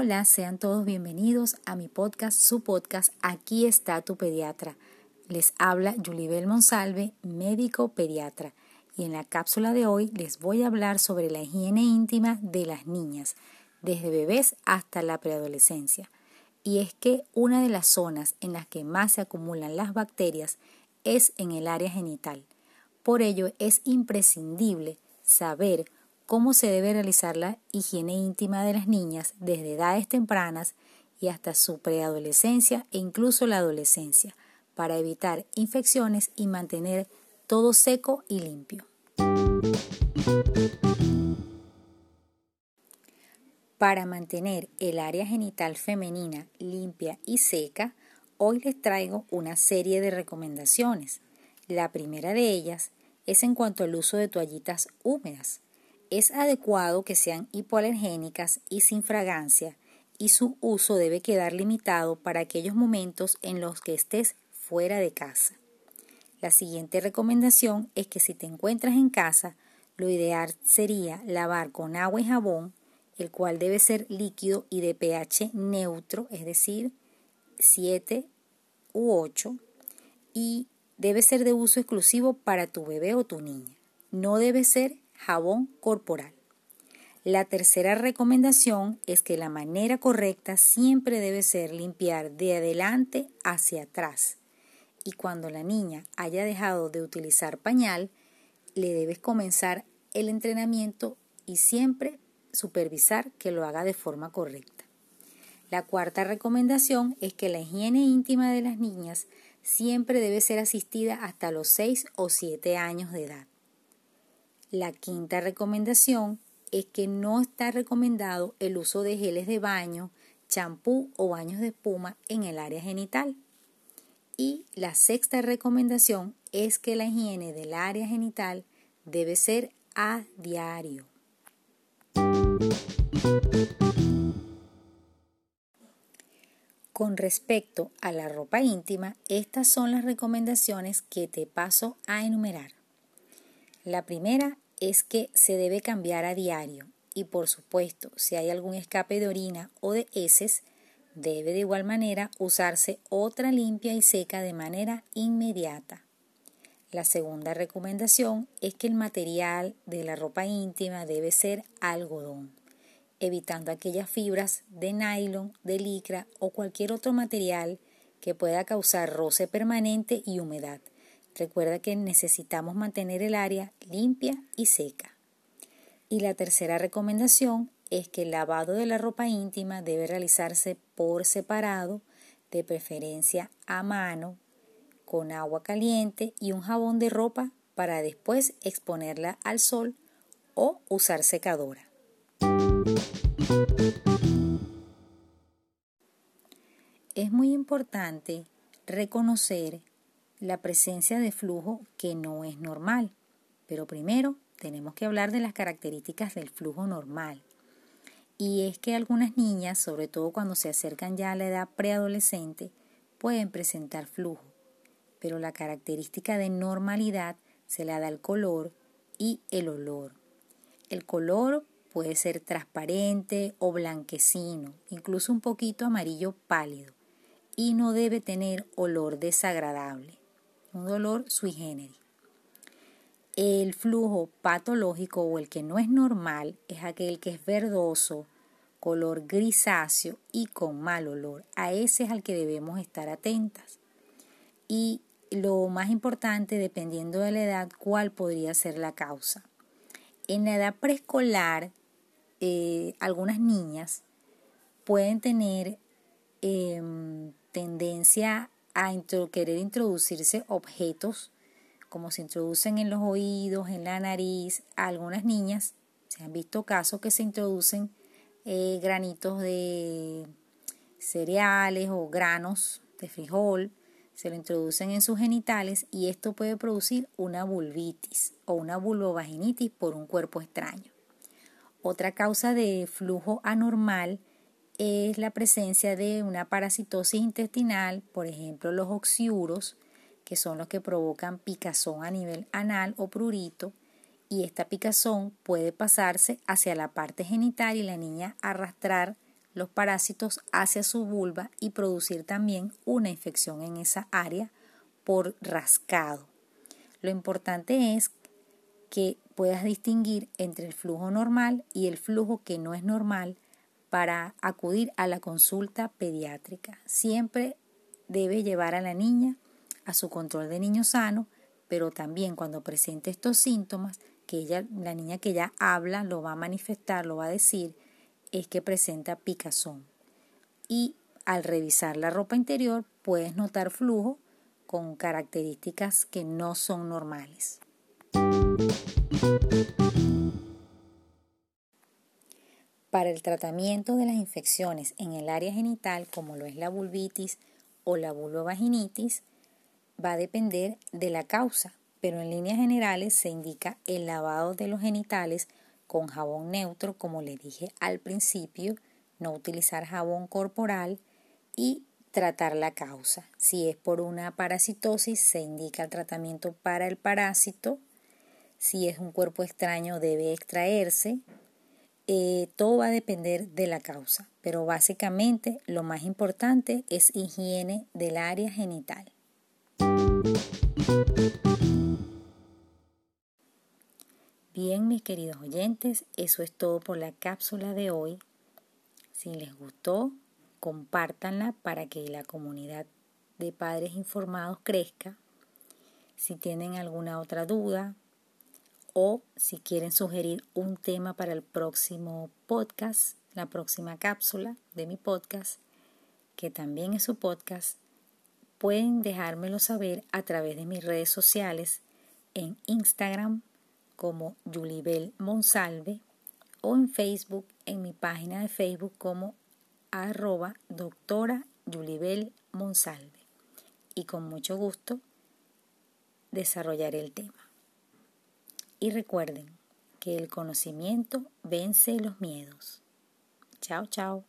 Hola, sean todos bienvenidos a mi podcast, su podcast, Aquí está tu pediatra. Les habla Yulibel Monsalve, médico pediatra, y en la cápsula de hoy les voy a hablar sobre la higiene íntima de las niñas, desde bebés hasta la preadolescencia. Y es que una de las zonas en las que más se acumulan las bacterias es en el área genital. Por ello es imprescindible saber cómo se debe realizar la higiene íntima de las niñas desde edades tempranas y hasta su preadolescencia e incluso la adolescencia, para evitar infecciones y mantener todo seco y limpio. Para mantener el área genital femenina limpia y seca, hoy les traigo una serie de recomendaciones. La primera de ellas es en cuanto al uso de toallitas húmedas. Es adecuado que sean hipoalergénicas y sin fragancia y su uso debe quedar limitado para aquellos momentos en los que estés fuera de casa. La siguiente recomendación es que si te encuentras en casa, lo ideal sería lavar con agua y jabón, el cual debe ser líquido y de pH neutro, es decir, 7 u 8, y debe ser de uso exclusivo para tu bebé o tu niña. No debe ser jabón corporal. La tercera recomendación es que la manera correcta siempre debe ser limpiar de adelante hacia atrás. Y cuando la niña haya dejado de utilizar pañal, le debes comenzar el entrenamiento y siempre supervisar que lo haga de forma correcta. La cuarta recomendación es que la higiene íntima de las niñas siempre debe ser asistida hasta los 6 o 7 años de edad. La quinta recomendación es que no está recomendado el uso de geles de baño, champú o baños de espuma en el área genital. Y la sexta recomendación es que la higiene del área genital debe ser a diario. Con respecto a la ropa íntima, estas son las recomendaciones que te paso a enumerar. La primera es que se debe cambiar a diario y por supuesto si hay algún escape de orina o de heces, debe de igual manera usarse otra limpia y seca de manera inmediata. La segunda recomendación es que el material de la ropa íntima debe ser algodón, evitando aquellas fibras de nylon, de licra o cualquier otro material que pueda causar roce permanente y humedad Recuerda que necesitamos mantener el área limpia y seca. Y la tercera recomendación es que el lavado de la ropa íntima debe realizarse por separado, de preferencia a mano, con agua caliente y un jabón de ropa para después exponerla al sol o usar secadora. Es muy importante reconocer la presencia de flujo que no es normal. Pero primero tenemos que hablar de las características del flujo normal. Y es que algunas niñas, sobre todo cuando se acercan ya a la edad preadolescente, pueden presentar flujo. Pero la característica de normalidad se la da el color y el olor. El color puede ser transparente o blanquecino, incluso un poquito amarillo pálido, y no debe tener olor desagradable un dolor sui generis. El flujo patológico o el que no es normal es aquel que es verdoso, color grisáceo y con mal olor. A ese es al que debemos estar atentas. Y lo más importante, dependiendo de la edad, cuál podría ser la causa. En la edad preescolar, eh, algunas niñas pueden tener em, tendencia a querer introducirse objetos como se introducen en los oídos, en la nariz. Algunas niñas se han visto casos que se introducen eh, granitos de cereales o granos de frijol, se lo introducen en sus genitales y esto puede producir una vulvitis o una vulvovaginitis por un cuerpo extraño. Otra causa de flujo anormal es la presencia de una parasitosis intestinal, por ejemplo los oxiuros, que son los que provocan picazón a nivel anal o prurito, y esta picazón puede pasarse hacia la parte genital y la niña arrastrar los parásitos hacia su vulva y producir también una infección en esa área por rascado. Lo importante es que puedas distinguir entre el flujo normal y el flujo que no es normal para acudir a la consulta pediátrica. Siempre debe llevar a la niña a su control de niño sano, pero también cuando presente estos síntomas, que ella, la niña que ya habla lo va a manifestar, lo va a decir, es que presenta picazón. Y al revisar la ropa interior puedes notar flujo con características que no son normales. Para el tratamiento de las infecciones en el área genital, como lo es la vulvitis o la vulvovaginitis, va a depender de la causa, pero en líneas generales se indica el lavado de los genitales con jabón neutro, como le dije al principio, no utilizar jabón corporal y tratar la causa. Si es por una parasitosis, se indica el tratamiento para el parásito. Si es un cuerpo extraño, debe extraerse. Eh, todo va a depender de la causa, pero básicamente lo más importante es higiene del área genital. Bien, mis queridos oyentes, eso es todo por la cápsula de hoy. Si les gustó, compártanla para que la comunidad de padres informados crezca. Si tienen alguna otra duda o si quieren sugerir un tema para el próximo podcast, la próxima cápsula de mi podcast, que también es su podcast, pueden dejármelo saber a través de mis redes sociales en Instagram como Julibel Monsalve o en Facebook en mi página de Facebook como arroba doctora Yulibel Monsalve y con mucho gusto desarrollaré el tema. Y recuerden que el conocimiento vence los miedos. Chao, chao.